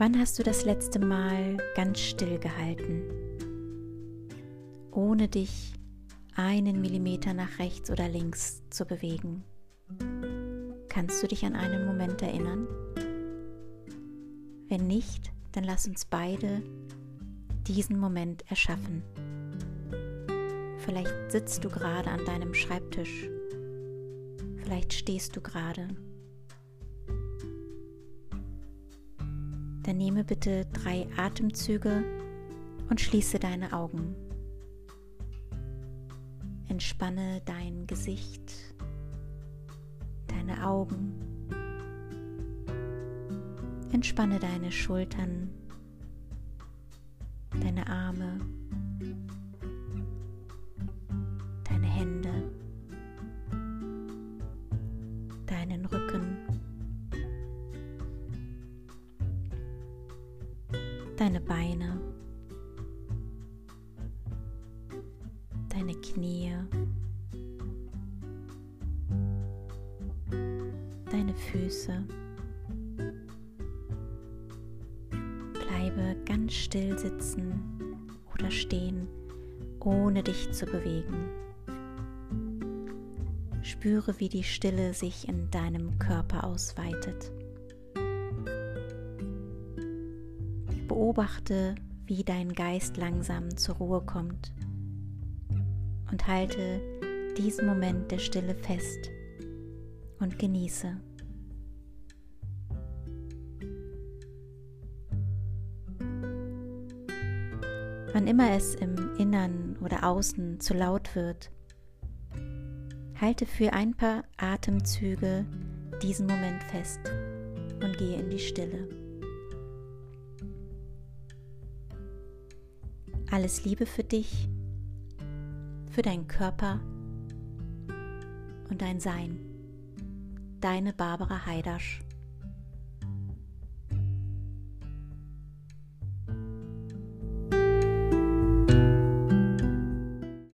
Wann hast du das letzte Mal ganz still gehalten, ohne dich einen Millimeter nach rechts oder links zu bewegen? Kannst du dich an einen Moment erinnern? Wenn nicht, dann lass uns beide diesen Moment erschaffen. Vielleicht sitzt du gerade an deinem Schreibtisch. Vielleicht stehst du gerade. Dann nehme bitte drei Atemzüge und schließe deine Augen. Entspanne dein Gesicht, deine Augen. Entspanne deine Schultern, deine Arme, deine Beine, deine Knie, deine Füße. Bleibe ganz still sitzen oder stehen, ohne dich zu bewegen. Spüre, wie die Stille sich in deinem Körper ausweitet. Beobachte, wie dein Geist langsam zur Ruhe kommt und halte diesen Moment der Stille fest und genieße. Wann immer es im Innern oder Außen zu laut wird, halte für ein paar Atemzüge diesen Moment fest und gehe in die Stille. Alles Liebe für dich, für deinen Körper und dein Sein. Deine Barbara Heidasch.